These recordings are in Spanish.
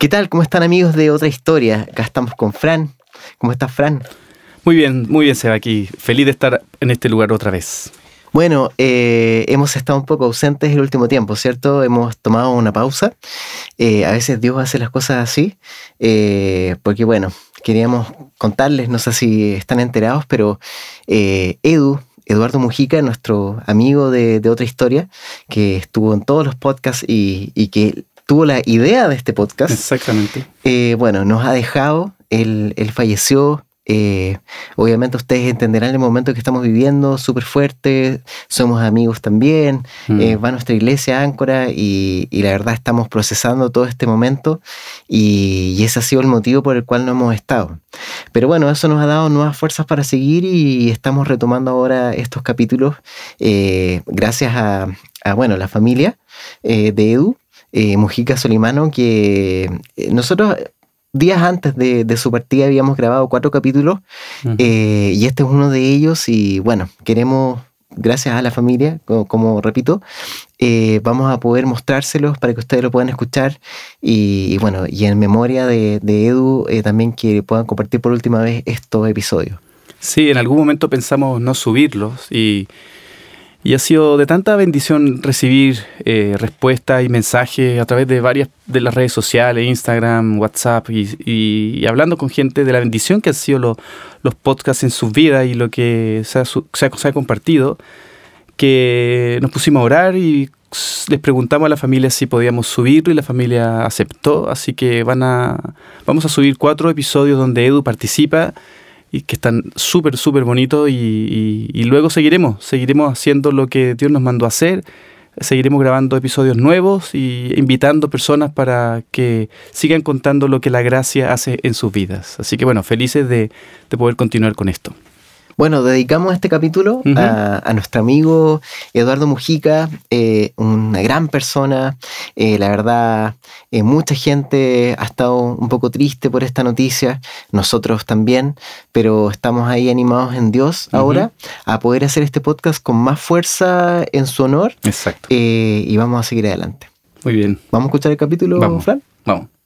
¿Qué tal? ¿Cómo están amigos de otra historia? Acá estamos con Fran. ¿Cómo estás, Fran? Muy bien, muy bien, Seba, aquí. Feliz de estar en este lugar otra vez. Bueno, eh, hemos estado un poco ausentes el último tiempo, ¿cierto? Hemos tomado una pausa. Eh, a veces Dios hace las cosas así, eh, porque bueno, queríamos contarles, no sé si están enterados, pero Edu, Eduardo Mujica, nuestro amigo de, otra historia, que estuvo en todos los podcasts y, y que tuvo la idea de este podcast. Exactamente. bueno, nos ha dejado, él, él falleció eh, obviamente ustedes entenderán el momento que estamos viviendo, súper fuerte, somos amigos también, mm. eh, va a nuestra iglesia Áncora y, la verdad estamos procesando todo este momento y, ese ha sido el motivo por el cual no hemos estado. Pero bueno, eso nos ha dado nuevas fuerzas para seguir y estamos retomando ahora estos capítulos eh, gracias a, bueno, la familia de Edu. Mujica Solimano, que nosotros días antes de, su partida habíamos grabado cuatro capítulos eh, y este es uno de ellos y bueno, queremos, gracias a la familia, como, repito, eh, vamos a poder mostrárselos para que ustedes lo puedan escuchar y, bueno, y en memoria de, Edu eh, también que puedan compartir por última vez estos episodios. Sí, en algún momento pensamos no subirlos y y ha sido de tanta bendición recibir eh, respuestas y mensajes a través de varias de las redes sociales, Instagram, WhatsApp, y, hablando con gente de la bendición que han sido los podcasts en sus vidas y lo que se ha, se ha, compartido, que nos pusimos a orar y les preguntamos a la familia si podíamos subirlo y la familia aceptó, así que van a, vamos a subir cuatro episodios donde Edu participa y que están súper, súper bonitos y, luego seguiremos, seguiremos haciendo lo que Dios nos mandó a hacer, seguiremos grabando episodios nuevos y invitando personas para que sigan contando lo que la gracia hace en sus vidas. Así que bueno, felices de poder continuar con esto. Bueno, dedicamos este capítulo a, nuestro amigo Eduardo Mujica, eh, una gran persona. Eh, la verdad, eh, mucha gente ha estado un poco triste por esta noticia, nosotros también, pero estamos ahí animados en Dios ahora a poder hacer este podcast con más fuerza en su honor. Exacto. y vamos a seguir adelante. Muy bien. ¿Vamos a escuchar el capítulo, vamos. Fran? Vamos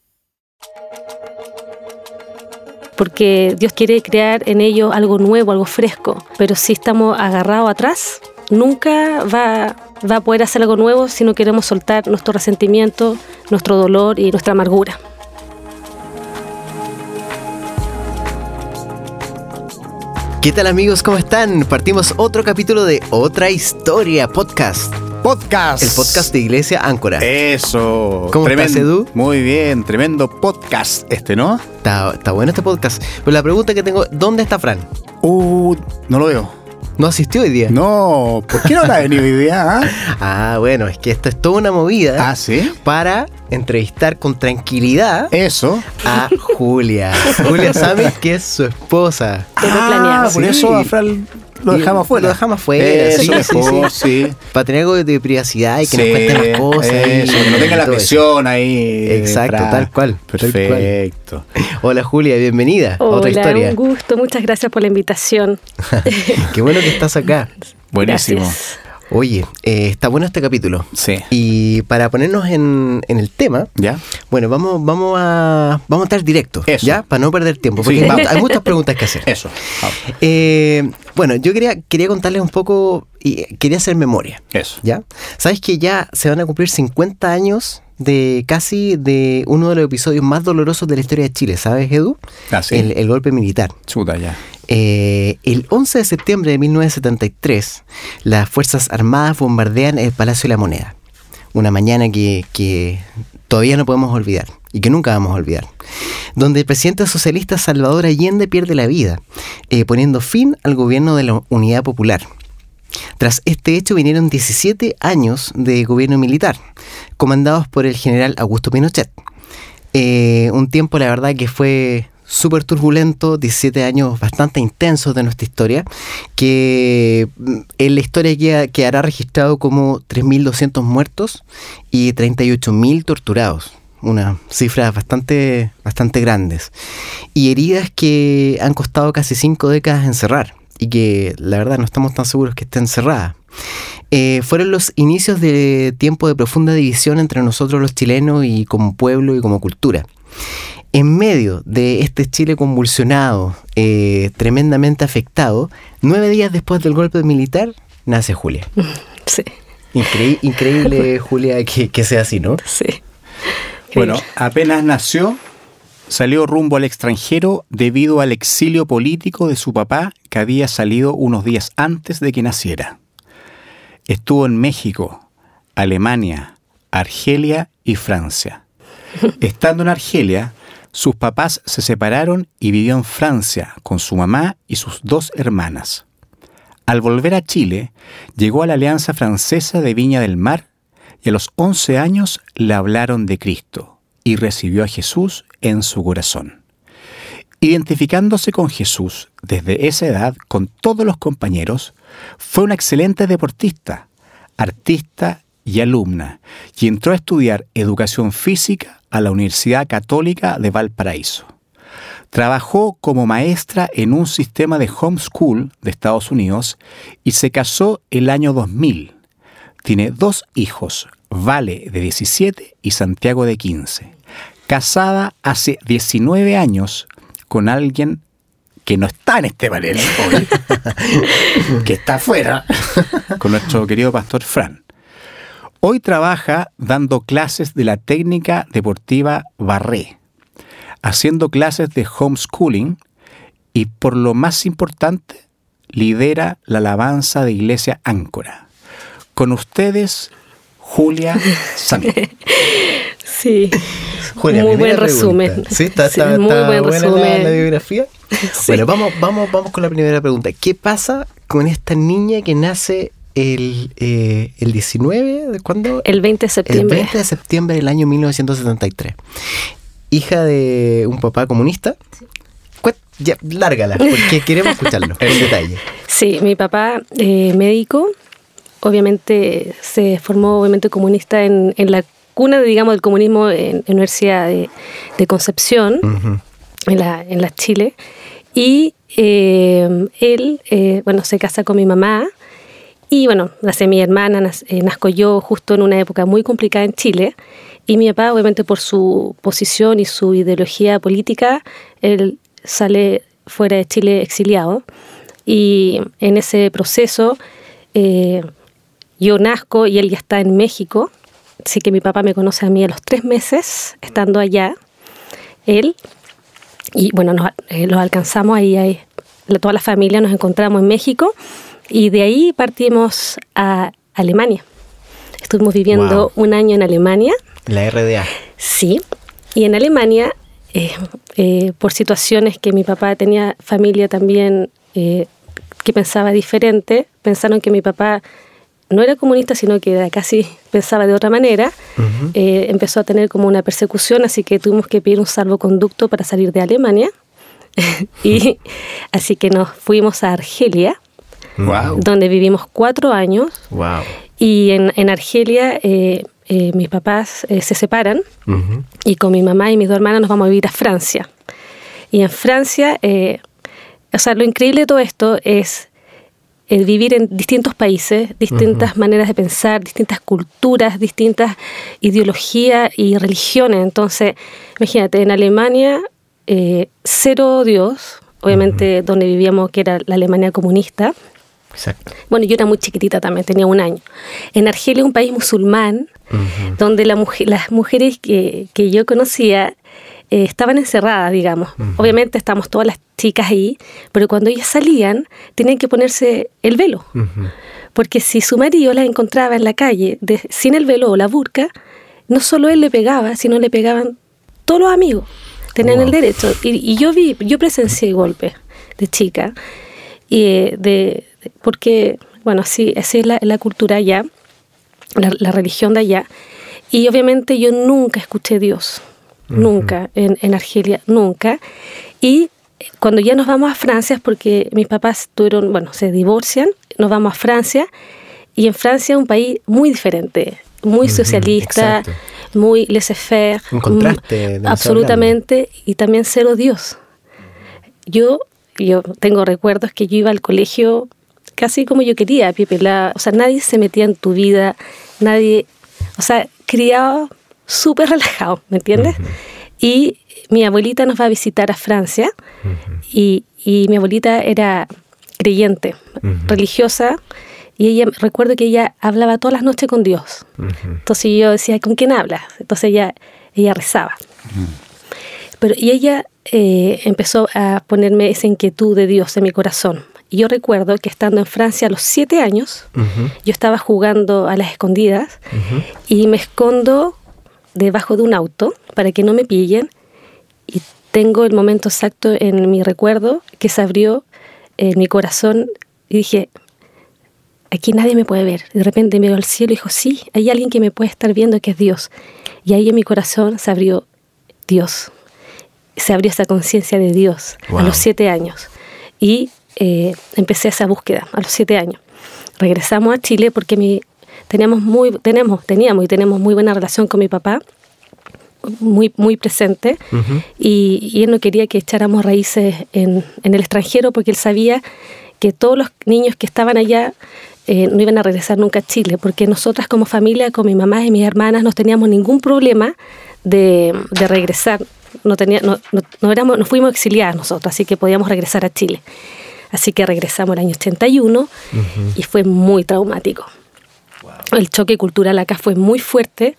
porque Dios quiere crear en ellos algo nuevo, algo fresco. Pero si estamos agarrados atrás, nunca va, va a poder hacer algo nuevo si no queremos soltar nuestro resentimiento, nuestro dolor y nuestra amargura. ¿Qué tal amigos? ¿Cómo están? Partimos otro capítulo de Otra Historia Podcast. Podcast. El podcast de Iglesia Áncora. Eso. ¿Cómo estás, Edu? Muy bien, tremendo podcast este, ¿no? Está, está bueno este podcast. Pero la pregunta que tengo, ¿dónde está Fran? Uh, no lo veo. ¿No asistió hoy día? No, ¿por qué no ha venido hoy día? Ah? ah, bueno, es que esto es toda una movida. Ah, sí. Para entrevistar con tranquilidad. Eso. A Julia. Julia sabe que es su esposa. Ah, por eso a Fran lo dejamos fuera. Lo dejamos fuera. sí, sí, sí, Para tener algo de privacidad y que nos cuenten las cosas. Eso, que no tenga la presión ahí. Exacto, tal cual. Perfecto. Hola Julia, bienvenida. Hola, otra historia. Un gusto, muchas gracias por la invitación. Qué bueno que estás acá. Buenísimo. Oye, eh, está bueno este capítulo. Sí. Y para ponernos en, el tema, ¿Ya? bueno, vamos, vamos a vamos a estar directos, ¿ya? Para no perder tiempo, porque hay muchas preguntas que hacer. Eso. Eh, bueno, yo quería, quería contarles un poco y quería hacer memoria. Eso. ¿Ya? ¿Sabes que ya se van a cumplir 50 años de casi de uno de los episodios más dolorosos de la historia de Chile, ¿sabes, Edu? Ah, sí. el, el golpe militar. Chuta, ya. Eh, el 11 de septiembre de 1973, las Fuerzas Armadas bombardean el Palacio de la Moneda. Una mañana que, todavía no podemos olvidar y que nunca vamos a olvidar. Donde el presidente socialista Salvador Allende pierde la vida, eh, poniendo fin al gobierno de la Unidad Popular. Tras este hecho vinieron 17 años de gobierno militar, comandados por el general Augusto Pinochet. Eh, un tiempo, la verdad, que fue súper turbulento, 17 años bastante intensos de nuestra historia, que mm, en la historia quedará registrado como 3.200 muertos y 38.000 torturados. Unas cifras bastante, bastante grandes. Y heridas que han costado casi cinco décadas encerrar y que la verdad no estamos tan seguros que estén cerradas. eh, fueron los inicios de tiempo de profunda división entre nosotros los chilenos y como pueblo y como cultura. En medio de este Chile convulsionado, eh, tremendamente afectado, nueve días después del golpe militar, nace Julia. Sí, Increí- increíble, Julia, que, que sea así, ¿no? sí. Bueno, apenas nació, salió rumbo al extranjero debido al exilio político de su papá que había salido unos días antes de que naciera. Estuvo en México, Alemania, Argelia y Francia. Estando en Argelia, sus papás se separaron y vivió en Francia con su mamá y sus dos hermanas. Al volver a Chile, llegó a la Alianza Francesa de Viña del Mar y a los 11 años le hablaron de Cristo y recibió a Jesús en su corazón. Identificándose con Jesús desde esa edad con todos los compañeros, fue una excelente deportista, artista y alumna, y entró a estudiar educación física a la Universidad Católica de Valparaíso. Trabajó como maestra en un sistema de homeschool de Estados Unidos y se casó el año 2000. Tiene dos hijos, Vale de 17 y Santiago de 15. Casada hace 19 años con alguien que no está en este panel hoy, que está afuera, con nuestro querido pastor Fran. Hoy trabaja dando clases de la técnica deportiva Barré, haciendo clases de homeschooling y, por lo más importante, lidera la alabanza de Iglesia Áncora. Con ustedes, Julia Samir. Sí. Julia, muy buen pregunta. resumen. Sí, está, Sí, está- muy está buen buena la- resumen. La, biografía. Sí. Bueno, vamos, vamos, vamos con la primera pregunta. ¿Qué pasa con esta niña que nace el, eh, el 19 de cuándo? El 20 de El septiembre. 20 de septiembre del año 1973. Hija de un papá comunista. Ya, lárgala, porque queremos escucharlo en detalle. Sí, mi papá, eh, médico, obviamente se formó obviamente comunista en, en la cuna, digamos, del comunismo en, la Universidad de, de Concepción, en, la, en la Chile. Y eh, él, eh, bueno, se casa con mi mamá. Y bueno, nace mi hermana, eh, nazco yo justo en una época muy complicada en Chile. Y mi papá, obviamente por su posición y su ideología política, él sale fuera de Chile exiliado. Y en ese proceso eh, yo nazco y él ya está en México. Así que mi papá me conoce a mí a los tres meses, estando allá. Él y bueno, nos, eh, los alcanzamos ahí, ahí. La- toda la familia nos encontramos en México y de ahí partimos a Alemania. Estuvimos viviendo Wow. un año en Alemania, La RDA. sí, y en Alemania, eh, eh, por situaciones que mi papá tenía familia también eh, que pensaba diferente, pensaron que mi papá no era comunista, sino que era casi pensaba de otra manera, eh, empezó a tener como una persecución, así que tuvimos que pedir un salvoconducto para salir de Alemania. y así que nos fuimos a Argelia, Wow. donde vivimos cuatro años. Wow. Y en, en Argelia eh, eh, mis papás se separan y con mi mamá y mis dos hermanas nos vamos a vivir a Francia. Y en Francia, o sea, lo increíble de todo esto es el vivir en distintos países, distintas maneras de pensar, distintas culturas, distintas ideologías y religiones. Entonces, imagínate, en Alemania, eh, cero Dios, obviamente donde vivíamos, que era la Alemania comunista. Exacto. Bueno, yo era muy chiquitita también, tenía un año. En Argelia, un país musulmán, donde la mujer- las mujeres que, que yo conocía eh, estaban encerradas, digamos. Obviamente estamos todas las chicas ahí, pero cuando ellas salían tenían que ponerse el velo, porque si su marido las encontraba en la calle de- sin el velo o la burka, no solo él le pegaba, sino le pegaban todos los amigos. Tenían Wow. el derecho. Y, y yo vi, yo presencié golpes de chica, y eh, de, de- porque, bueno, así, así es la, la cultura allá, la, la religión de allá. Y obviamente yo nunca escuché Dios, nunca, en, en Argelia, nunca. Y cuando ya nos vamos a Francia, es porque mis papás tuvieron, bueno, se divorcian, nos vamos a Francia, y en Francia un país muy diferente, muy socialista, exacto. muy laissez-faire. Un contraste, Absolutamente, y también cero Dios. Yo, yo tengo recuerdos que yo iba al colegio casi como yo quería, Pipe. o sea, nadie se metía en tu vida, nadie, o sea, criado súper relajado, ¿me entiendes? Y mi abuelita nos va a visitar a Francia y, y, mi abuelita era creyente, religiosa, y ella, recuerdo que ella hablaba todas las noches con Dios. Entonces yo decía, ¿con quién habla? Entonces ella, ella rezaba. Pero, y ella eh, empezó a ponerme esa inquietud de Dios en mi corazón. Y yo recuerdo que estando en Francia a los siete años, yo estaba jugando a las escondidas y me escondo debajo de un auto para que no me pillen. Y tengo el momento exacto en mi recuerdo que se abrió en mi corazón y dije, aquí nadie me puede ver. De repente miro al cielo y dijo, sí, hay alguien que me puede estar viendo que es Dios. Y ahí en mi corazón se abrió Dios. Se abrió esa conciencia de Dios a los siete años. Y eh, empecé esa búsqueda a los siete años. Regresamos a Chile porque mi, teníamos muy, tenemos, teníamos y tenemos muy buena relación con mi papá, muy, muy presente, y, él no quería que echáramos raíces en, en el extranjero porque él sabía que todos los niños que estaban allá eh, no iban a regresar nunca a Chile, porque nosotras como familia, con mi mamá y mis hermanas, no teníamos ningún problema de, de regresar. No, tenía, no, no, éramos, no fuimos exiliadas nosotros, así que podíamos regresar a Chile. Así que regresamos el año 81 y fue muy traumático. El choque cultural acá fue muy fuerte,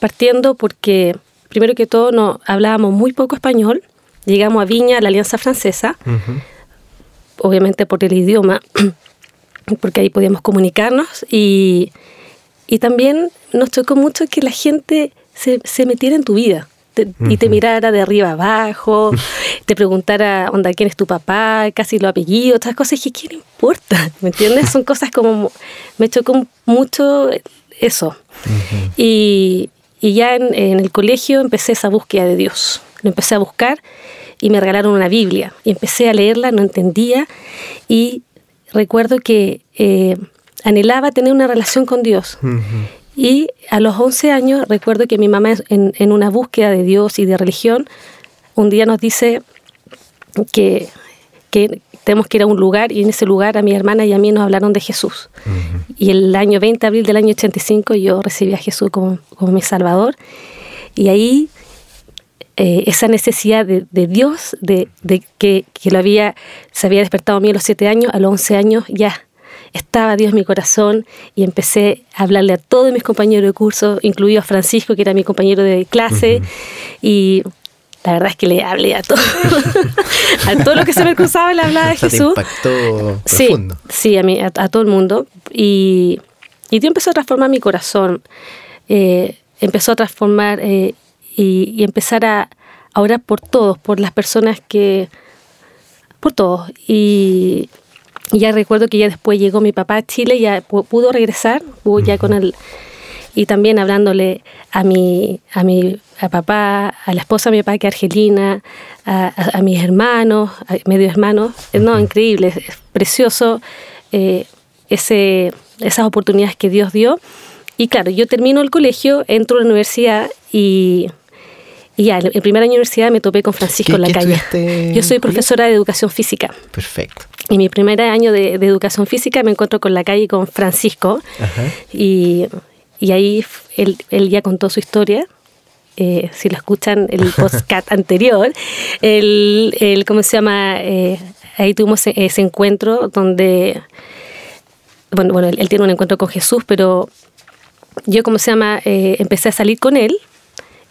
partiendo porque, primero que todo, no, hablábamos muy poco español. Llegamos a Viña, la Alianza Francesa, obviamente por el idioma, porque ahí podíamos comunicarnos y, y también nos tocó mucho que la gente se, se metiera en tu vida y te mirara de arriba abajo, te preguntara, onda, ¿quién es tu papá? Casi lo apellido, otras cosas. Y ¿quién importa? ¿Me entiendes? Son cosas como, me chocó mucho eso. y, y, ya en, en, el colegio empecé esa búsqueda de Dios. Lo empecé a buscar y me regalaron una Biblia. Y empecé a leerla, no entendía. Y recuerdo que eh, anhelaba tener una relación con Dios. Y a los 11 años recuerdo que mi mamá en, en, una búsqueda de Dios y de religión, un día nos dice que, que, tenemos que ir a un lugar y en ese lugar a mi hermana y a mí nos hablaron de Jesús. Y el año 20 de abril del año 85 yo recibí a Jesús como, como mi Salvador. Y ahí eh, esa necesidad de, Dios, de, que, lo había, se había despertado a mí a los siete años, a los once años ya estaba Dios en mi corazón y empecé a hablarle a todos mis compañeros de curso, incluido a Francisco, que era mi compañero de clase, y la verdad es que le hablé a todo, a todo lo que se me cruzaba, le hablaba de Jesús. sí, sí, a, mí, a, todo el mundo. Y, y Dios empezó a transformar mi corazón, eh, empezó a transformar... Eh, y, empezar a, orar por todos, por las personas que, por todos. Y, ya recuerdo que ya después llegó mi papá a Chile, ya pudo regresar, pudo ya con él, y también hablándole a mi, a mi a papá, a la esposa de mi papá que es argelina, a, mis hermanos, a medio hermanos, no, increíble, es precioso eh, ese, esas oportunidades que Dios dio. Y claro, yo termino el colegio, entro a la universidad y y ya, en primer año de universidad me topé con Francisco en la calle. Yo soy profesora de educación física. Perfecto. Y mi primer año de, educación física me encuentro con la calle con Francisco. Y, y, ahí él, él, ya contó su historia. Eh, si lo escuchan el podcast anterior, el, el, ¿cómo se llama? Eh, ahí tuvimos ese, encuentro donde, bueno, bueno él, tiene un encuentro con Jesús, pero yo, ¿cómo se llama? Eh, empecé a salir con él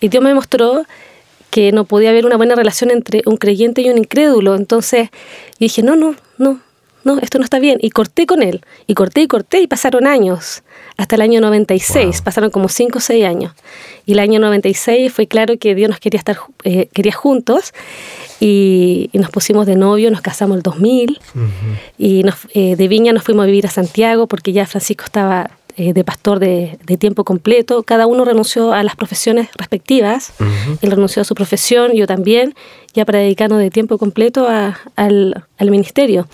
y Dios me mostró que no podía haber una buena relación entre un creyente y un incrédulo. Entonces dije, no, no, no, no, esto no está bien. Y corté con él. Y corté y corté y pasaron años. Hasta el año 96. Pasaron como 5 o 6 años. Y el año 96 fue claro que Dios nos quería estar eh, quería juntos. Y, nos pusimos de novio, nos casamos el 2000. Y eh, de Viña nos fuimos a vivir a Santiago porque ya Francisco estaba eh, de pastor de, tiempo completo. Cada uno renunció a las profesiones respectivas. Él renunció a su profesión, yo también, ya para dedicarnos de tiempo completo al, ministerio.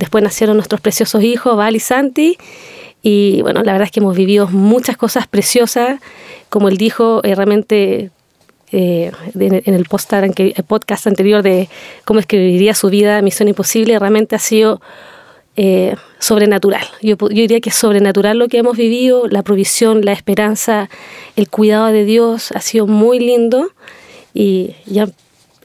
Después nacieron nuestros preciosos hijos, Val y Santi. Y bueno, la verdad es que hemos vivido muchas cosas preciosas. Como él dijo, eh, realmente eh, en el podcast anterior de cómo escribiría su vida, Misión Imposible, realmente ha sido eh, sobrenatural. Yo, yo, diría que es sobrenatural lo que hemos vivido, la provisión, la esperanza, el cuidado de Dios ha sido muy lindo y ya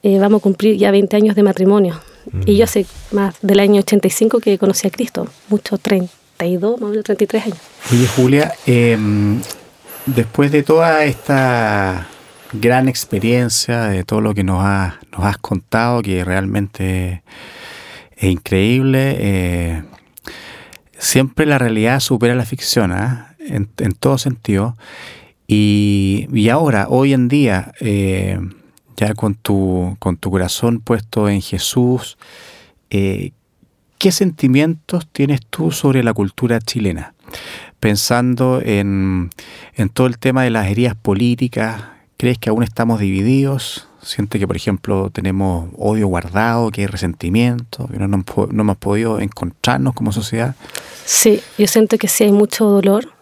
eh, vamos a cumplir ya 20 años de matrimonio. Y yo hace más del año 85 que conocí a Cristo, mucho, 32, más o menos 33 años. Oye, Julia, em, después de toda esta gran experiencia, de todo lo que nos, nos has contado, que realmente es increíble. Eh, siempre la realidad supera la ficción, ¿ah? en, todo sentido. Y, ahora, hoy en día, eh, ya con tu, con tu corazón puesto en Jesús, eh, ¿qué sentimientos tienes tú sobre la cultura chilena? Pensando en, en todo el tema de las heridas políticas, ¿crees que aún estamos divididos? Siente que, por ejemplo, tenemos odio guardado, que hay resentimiento, que no, no, hemos podido encontrarnos como sociedad. Sí, yo siento que sí hay mucho dolor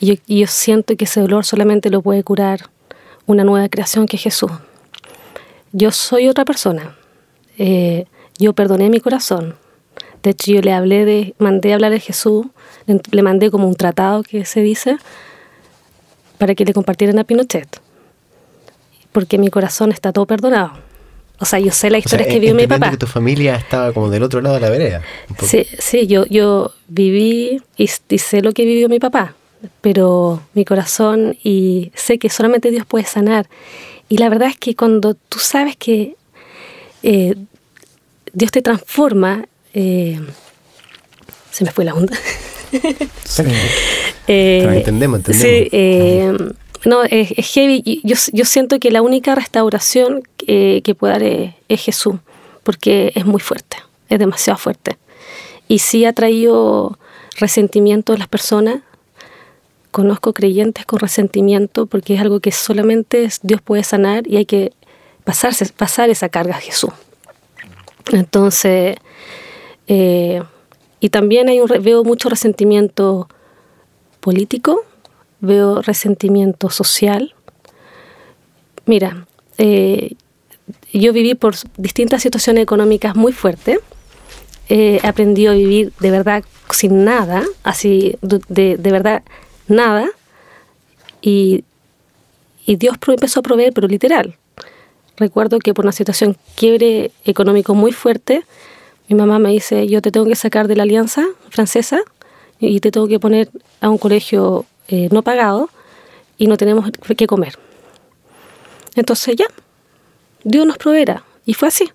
y yo, siento que ese dolor solamente lo puede curar una nueva creación que es Jesús. Yo soy otra persona. Eh, yo perdoné mi corazón. De hecho, yo le hablé de, mandé a hablar de Jesús, le mandé como un tratado que se dice, para que le compartieran a Pinochet porque mi corazón está todo perdonado. O sea, yo sé la historia que vivió mi papá. que tu familia estaba como del otro lado de la vereda. Sí, sí, yo, yo viví y, sé lo que vivió mi papá, pero mi corazón y sé que solamente Dios puede sanar. Y la verdad es que cuando tú sabes que eh, Dios te transforma, eh, se me fue la onda. eh, entendemos, entendemos. Sí, eh, no, es, heavy. Yo, yo, siento que la única restauración que puede dar es, Jesús, porque es muy fuerte, es demasiado fuerte. Y sí ha traído resentimiento a las personas. Conozco creyentes con resentimiento porque es algo que solamente Dios puede sanar y hay que pasarse, pasar esa carga a Jesús. Entonces, eh, y también hay un, veo mucho resentimiento político veo resentimiento social. Mira, eh, yo viví por distintas situaciones económicas muy fuertes. He aprendido a vivir de verdad sin nada, así de, de verdad nada. Y, y Dios empezó a proveer, pero literal. Recuerdo que por una situación quiebre económico muy fuerte, mi mamá me dice, yo te tengo que sacar de la alianza francesa y te tengo que poner a un colegio eh, no pagado y no tenemos que comer. Entonces ya, Dios nos proveerá. Y fue así.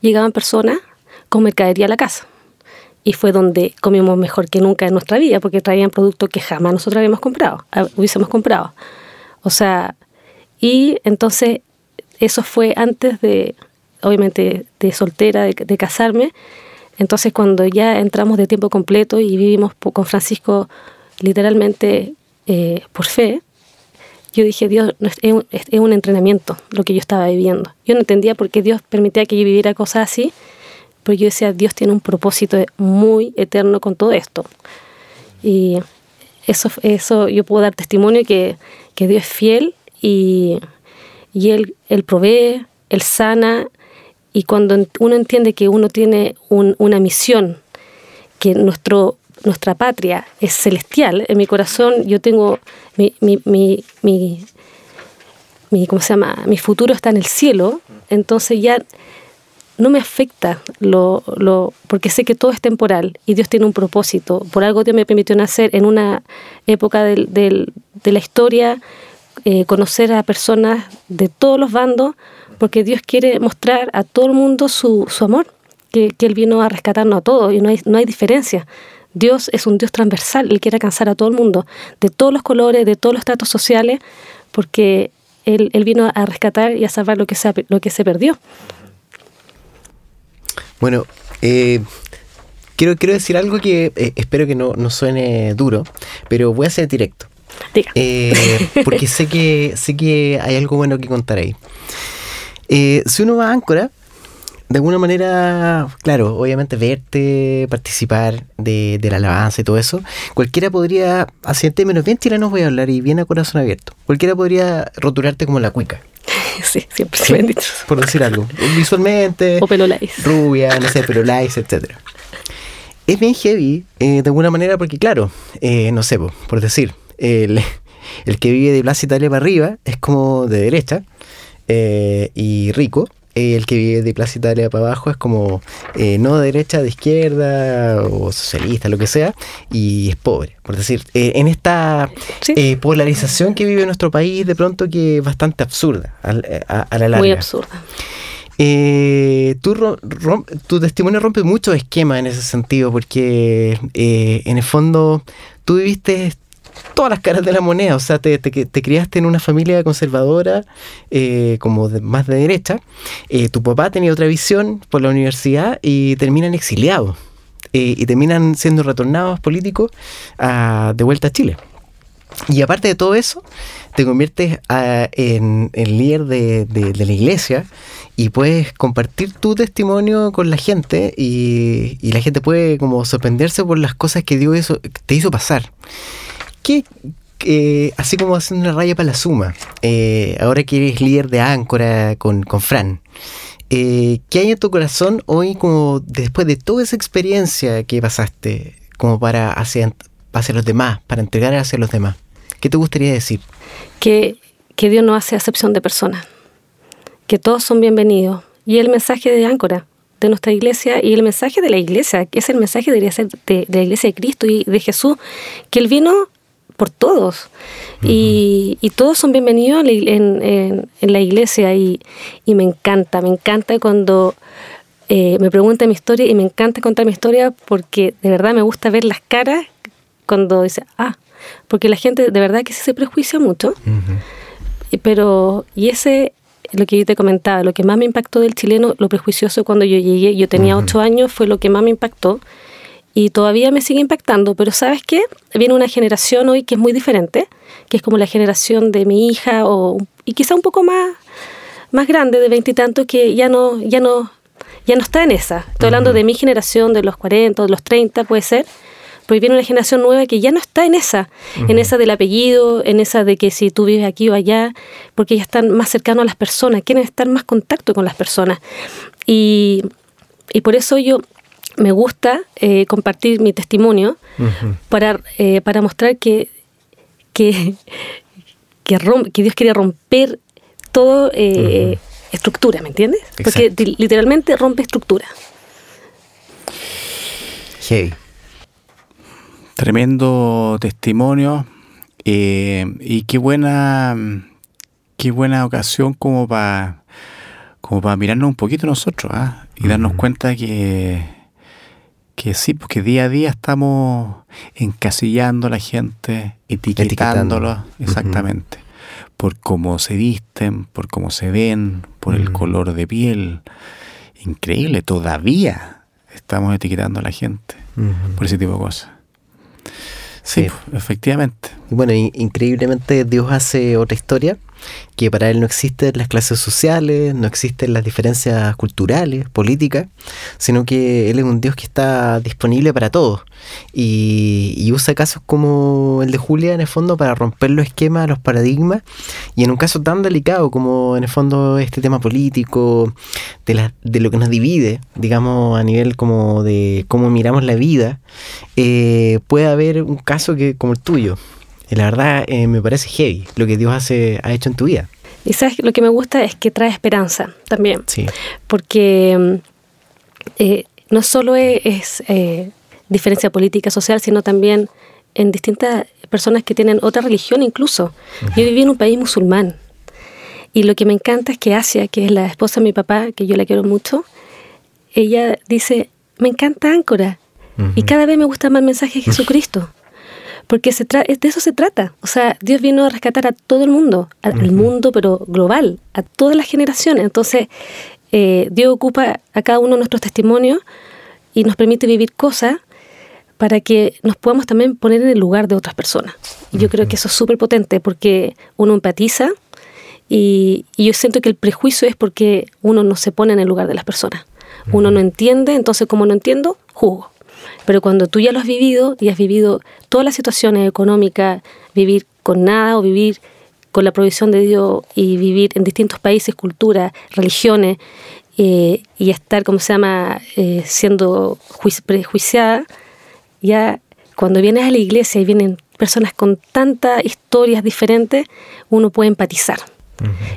Llegaban personas con mercadería a la casa. Y fue donde comimos mejor que nunca en nuestra vida, porque traían productos que jamás nosotros habíamos comprado, hubiésemos comprado. O sea, y entonces eso fue antes de, obviamente, de soltera, de, de casarme. Entonces cuando ya entramos de tiempo completo y vivimos con Francisco literalmente eh, por fe, yo dije, Dios, es un, entrenamiento lo que yo estaba viviendo. Yo no entendía por qué Dios permitía que yo viviera cosas así, pero yo decía, Dios tiene un propósito muy eterno con todo esto. Y eso, eso yo puedo dar testimonio que, que Dios es fiel y, y él, él provee, Él sana, y cuando uno entiende que uno tiene un, una misión, que nuestro nuestra patria es celestial, en mi corazón yo tengo mi, mi, mi, mi, ¿cómo se llama? Mi futuro está en el cielo, entonces ya no me afecta lo, lo, porque sé que todo es temporal y Dios tiene un propósito. Por algo Dios me permitió nacer en una época del, del, de la historia, eh, conocer a personas de todos los bandos, porque Dios quiere mostrar a todo el mundo su, su amor, que, que Él vino a rescatarnos a todos y no hay, no hay diferencia. Dios es un Dios transversal, Él quiere alcanzar a todo el mundo, de todos los colores, de todos los estratos sociales, porque Él, vino a rescatar y a salvar lo que se, lo que se perdió. Bueno, eh, quiero, quiero decir algo que eh, espero que no, suene duro, pero voy a ser directo. Eh, porque sé que, sé que hay algo bueno que contar ahí. si uno va a Áncora, de alguna manera, claro, obviamente verte, participar de, la alabanza y todo eso, cualquiera podría, así en términos bien chilenos voy a hablar y bien a corazón abierto, cualquiera podría rotularte como la cuica. Sí, siempre se me han dicho. Por decir algo. Visualmente. O pelolais. Rubia, no sé, pelolais, etc. es bien heavy de alguna manera porque, claro, no sé, por decir, el, el, que vive de Plaza Italia para arriba es como de derecha y rico el que vive de Plaza Italia para abajo es como eh, no de derecha, de izquierda o socialista, lo que sea, y es pobre. Por decir, eh, en esta eh, polarización que vive nuestro país, de pronto que es bastante absurda a, la larga. Muy absurda. tu, tu testimonio rompe muchos esquemas en ese sentido, porque en el fondo tú viviste todas las caras de la moneda. O sea, te, te, criaste en una familia conservadora, eh, como más de derecha. Eh, tu papá tenía otra visión por la universidad y terminan exiliados. Eh, y terminan siendo retornados políticos de vuelta a Chile. Y aparte de todo eso, te conviertes en, el líder de, de, la iglesia y puedes compartir tu testimonio con la gente y, la gente puede como sorprenderse por las cosas que Dios te hizo pasar que, así como haciendo una raya para la suma, eh, ahora que eres líder de Áncora con, con Fran, eh, ¿qué hay en tu corazón hoy como después de toda esa experiencia que pasaste como para hacia, hacia los demás, para entregar hacia los demás? ¿Qué te gustaría decir? Que, que Dios no hace acepción de personas, que todos son bienvenidos. Y el mensaje de Áncora, de nuestra iglesia y el mensaje de la iglesia, que es el mensaje de, de, la iglesia de Cristo y de Jesús, que Él vino por todos. y, todos son bienvenidos en, la iglesia y, me encanta, me encanta cuando eh, me preguntan mi historia y me encanta contar mi historia porque de verdad me gusta ver las caras cuando dice, ah, porque la gente de verdad que se prejuicia mucho. Pero, y ese, lo que yo te comentaba, lo que más me impactó del chileno, lo prejuicioso cuando yo llegué, yo tenía ocho años, fue lo que más me impactó y todavía me sigue impactando, pero ¿sabes qué? Viene una generación hoy que es muy diferente, que es como la generación de mi hija o, y quizá un poco más, más grande, de veintitantos, que ya no, ya, no, ya no está en esa. Estoy hablando de mi generación, de los 40, de los 30, puede ser, pero viene una generación nueva que ya no está en esa, en esa del apellido, en esa de que si tú vives aquí o allá, porque ya están más cercanos a las personas, quieren estar más contacto con las personas. Y, y por eso yo me gusta eh, compartir mi testimonio para, eh, para mostrar que, que, que, Dios quiere romper todo eh, estructura, ¿me entiendes? Porque literalmente rompe estructura. Hey. Tremendo testimonio y qué buena, qué buena ocasión como para como para mirarnos un poquito nosotros ¿ah? y darnos cuenta que que sí, porque día a día estamos encasillando a la gente, etiquetándolo, exactamente, por cómo se visten, por cómo se ven, por el color de piel. Increíble, todavía estamos etiquetando a la gente por ese tipo de cosas. Sí, efectivamente. Y bueno, increíblemente Dios hace otra historia que para él no existen las clases sociales, no existen las diferencias culturales, políticas, sino que él es un Dios que está disponible para todos y, usa casos como el de Julia en el fondo para romper los esquemas, los paradigmas y en un caso tan delicado como en el fondo este tema político, de lo que nos divide, digamos a nivel como de cómo miramos la vida, eh, puede haber un caso que como el tuyo la verdad eh, me parece heavy lo que Dios hace, ha hecho en tu vida. Y sabes, lo que me gusta es que trae esperanza también. Sí. Porque mm, eh, no solo es, eh, diferencia política, social, sino también en distintas personas que tienen otra religión incluso. Yo viví en un país musulmán. Y lo que me encanta es que Asia, que es la esposa de mi papá, que yo la quiero mucho, ella dice, me encanta Áncora. Y cada vez me gusta más el mensaje de Jesucristo porque se de eso se trata. O sea, Dios vino a rescatar a todo el mundo, al mundo, pero global, a todas las generaciones. Entonces, eh, Dios ocupa a cada uno de nuestros testimonios y nos permite vivir cosas para que nos podamos también poner en el lugar de otras personas. Y yo creo que eso es súper potente porque uno empatiza y, y, yo siento que el prejuicio es porque uno no se pone en el lugar de las personas. Uno no entiende, entonces como no entiendo, juzgo. Pero cuando tú ya lo has vivido y has vivido todas las situaciones económicas, vivir con nada o vivir con la provisión de Dios y vivir en distintos países, culturas, religiones, eh, y estar, como se llama?, eh, siendo prejuiciada, ya cuando vienes a la iglesia y vienen personas con tantas historias diferentes, uno puede empatizar.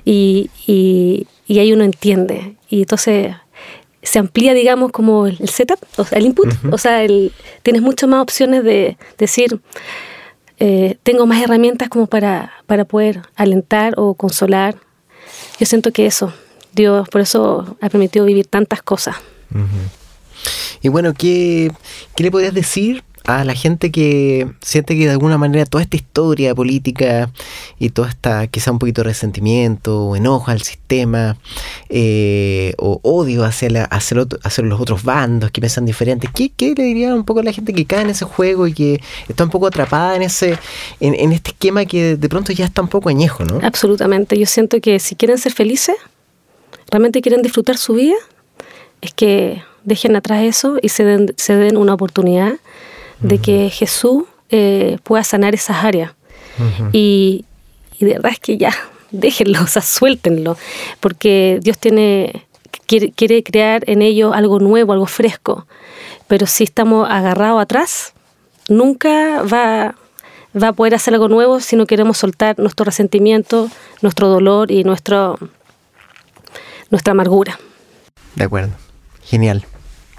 y, y, y, ahí uno entiende. Y entonces se amplía, digamos, como el, setup, o sea, el input. O sea, el, tienes muchas más opciones de decir, eh, tengo más herramientas como para, para poder alentar o consolar. Yo siento que eso, Dios por eso ha permitido vivir tantas cosas. Y bueno, ¿qué, ¿qué le podías decir a la gente que siente que de alguna manera toda esta historia política y toda esta quizá un poquito de resentimiento o enojo al sistema eh, o odio hacia, la, hacia, los otros bandos que piensan diferentes, ¿qué, ¿qué, le diría un poco a la gente que cae en ese juego y que está un poco atrapada en ese en, en este esquema que de pronto ya está un poco añejo, ¿no? Absolutamente, yo siento que si quieren ser felices, realmente quieren disfrutar su vida, es que dejen atrás eso y se den, se den una oportunidad de que Jesús eh, pueda sanar esas áreas. y, de verdad es que ya, déjenlo, o sea, suéltenlo, porque Dios tiene, quiere, quiere crear en ellos algo nuevo, algo fresco. Pero si estamos agarrados atrás, nunca va, va a poder hacer algo nuevo si no queremos soltar nuestro resentimiento, nuestro dolor y nuestro, nuestra amargura. De acuerdo. Genial.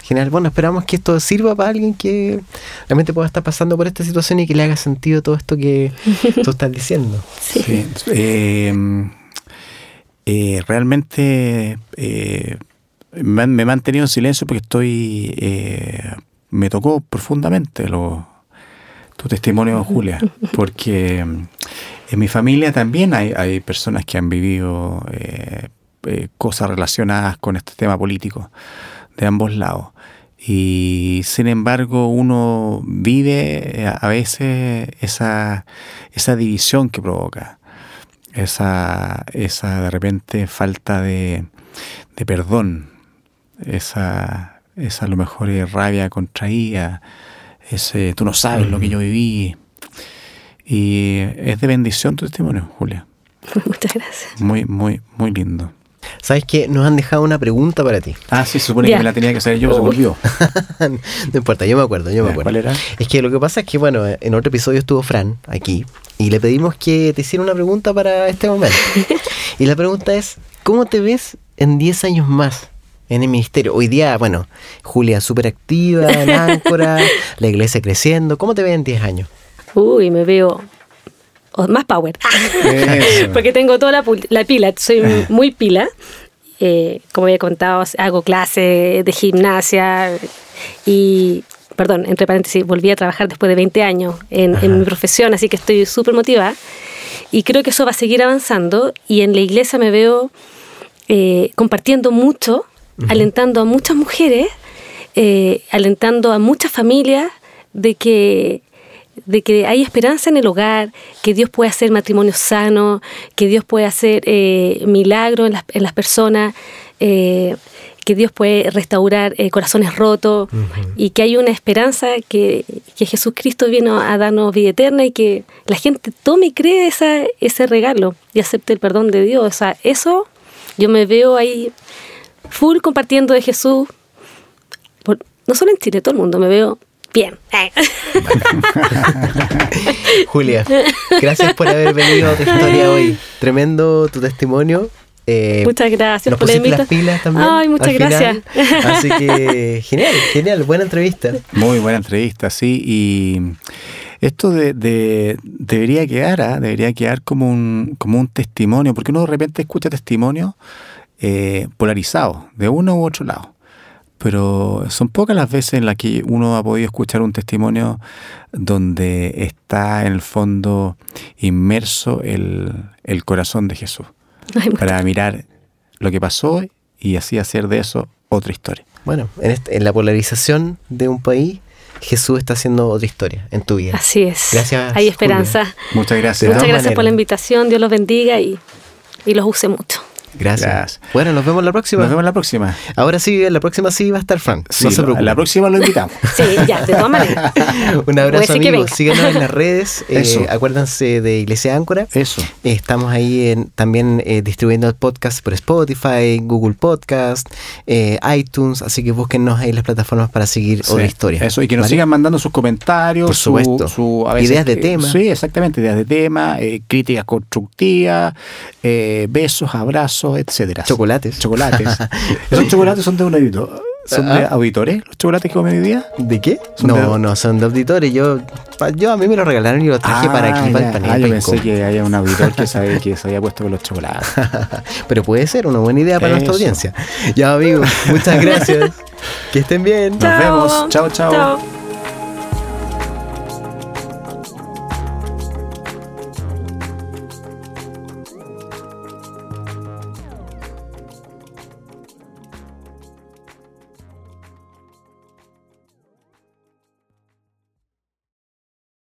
Genial. Bueno, esperamos que esto sirva para alguien que realmente pueda estar pasando por esta situación y que le haga sentido todo esto que tú estás diciendo. Sí. Eh, eh, realmente eh, me, he mantenido en silencio porque estoy. me tocó profundamente lo, tu testimonio, Julia, porque en mi familia también hay, hay personas que han vivido cosas relacionadas con este tema político de ambos lados. Y sin embargo uno vive a veces esa, esa división que provoca, esa, esa de repente falta de, de perdón, esa, esa a lo mejor rabia contraída, ese tú no sabes lo que yo viví. Y es de bendición tu testimonio, Julia. Muchas gracias. Muy, muy, muy lindo. ¿Sabes qué? Nos han dejado una pregunta para ti. Ah, sí, se supone que me la tenía que hacer yo, se volvió. no importa, yo me acuerdo, yo me acuerdo. ¿Cuál era? Es que lo que pasa es que, bueno, en otro episodio estuvo Fran aquí y le pedimos que te hiciera una pregunta para este momento. y la pregunta es, ¿cómo te ves en 10 años más? en el ministerio. Hoy día, bueno, Julia súper activa en Áncora, la iglesia creciendo. ¿Cómo te ves en 10 años? Uy, me veo más power. Porque tengo toda la, pila, soy muy pila. Eh, como había contado, hago clases de gimnasia y, perdón, entre paréntesis, volví a trabajar después de 20 años en, mi profesión, así que estoy súper motivada. Y creo que eso va a seguir avanzando y en la iglesia me veo eh, compartiendo mucho, alentando a muchas mujeres, eh, alentando a muchas familias de que de que hay esperanza en el hogar, que Dios puede hacer matrimonio sano, que Dios puede hacer eh, milagros en las, en las personas, eh, que Dios puede restaurar eh, corazones rotos y que hay una esperanza que, que, Jesucristo vino a darnos vida eterna y que la gente tome y cree esa, ese regalo y acepte el perdón de Dios. O sea, eso yo me veo ahí full compartiendo de Jesús, no solo en Chile, todo el mundo, me veo Bien. Julia, gracias por haber venido a tu historia hoy. Tremendo tu testimonio. Eh, muchas gracias por la invitación. pilas también. Ay, muchas gracias. Así que genial, genial, buena entrevista. Muy buena entrevista, sí. Y esto de, debería quedar, ¿ah? debería quedar como un, como un testimonio, porque uno de repente escucha testimonios eh, polarizados, de uno u otro lado pero son pocas las veces en las que uno ha podido escuchar un testimonio donde está en el fondo inmerso el, corazón de Jesús, para mirar lo que pasó y así hacer de eso otra historia. Bueno, en, este, en la polarización de un país, Jesús está haciendo otra historia en tu vida. Así es. Gracias. Hay esperanza. Muchas gracias. Muchas gracias por la invitación. Dios los bendiga y, y los use mucho. Gracias. Bueno, nos vemos la próxima. Nos vemos la próxima. Ahora sí, la próxima sí va a estar Frank. no se preocupe. La próxima lo invitamos. sí, ya, de todas maneras. Un abrazo, amigos. Síganos en las redes. Eh, acuérdense de Iglesia Áncora. Eso. estamos ahí en, también eh, distribuyendo podcast por Spotify, Google Podcast, eh, iTunes. Así que búsquennos ahí las plataformas para seguir otra historia. Eso, y que nos sigan mandando sus comentarios. Por supuesto. Su, ideas de tema. Sí, exactamente. Ideas de tema, críticas constructivas, besos, abrazos, etcétera. Chocolates. Chocolates. Esos chocolates son de un editor. ¿Son de auditores los chocolates que comí hoy día? ¿De qué? No, no, son de auditores. Yo, yo a mí me los regalaron y los traje para aquí, para el panel. Ah, yo pensé que haya un auditor que sabe que se había puesto con los chocolates. Pero puede ser una buena idea para nuestra audiencia. Ya, amigos, muchas gracias. que estén bien. Nos vemos. chao. chao.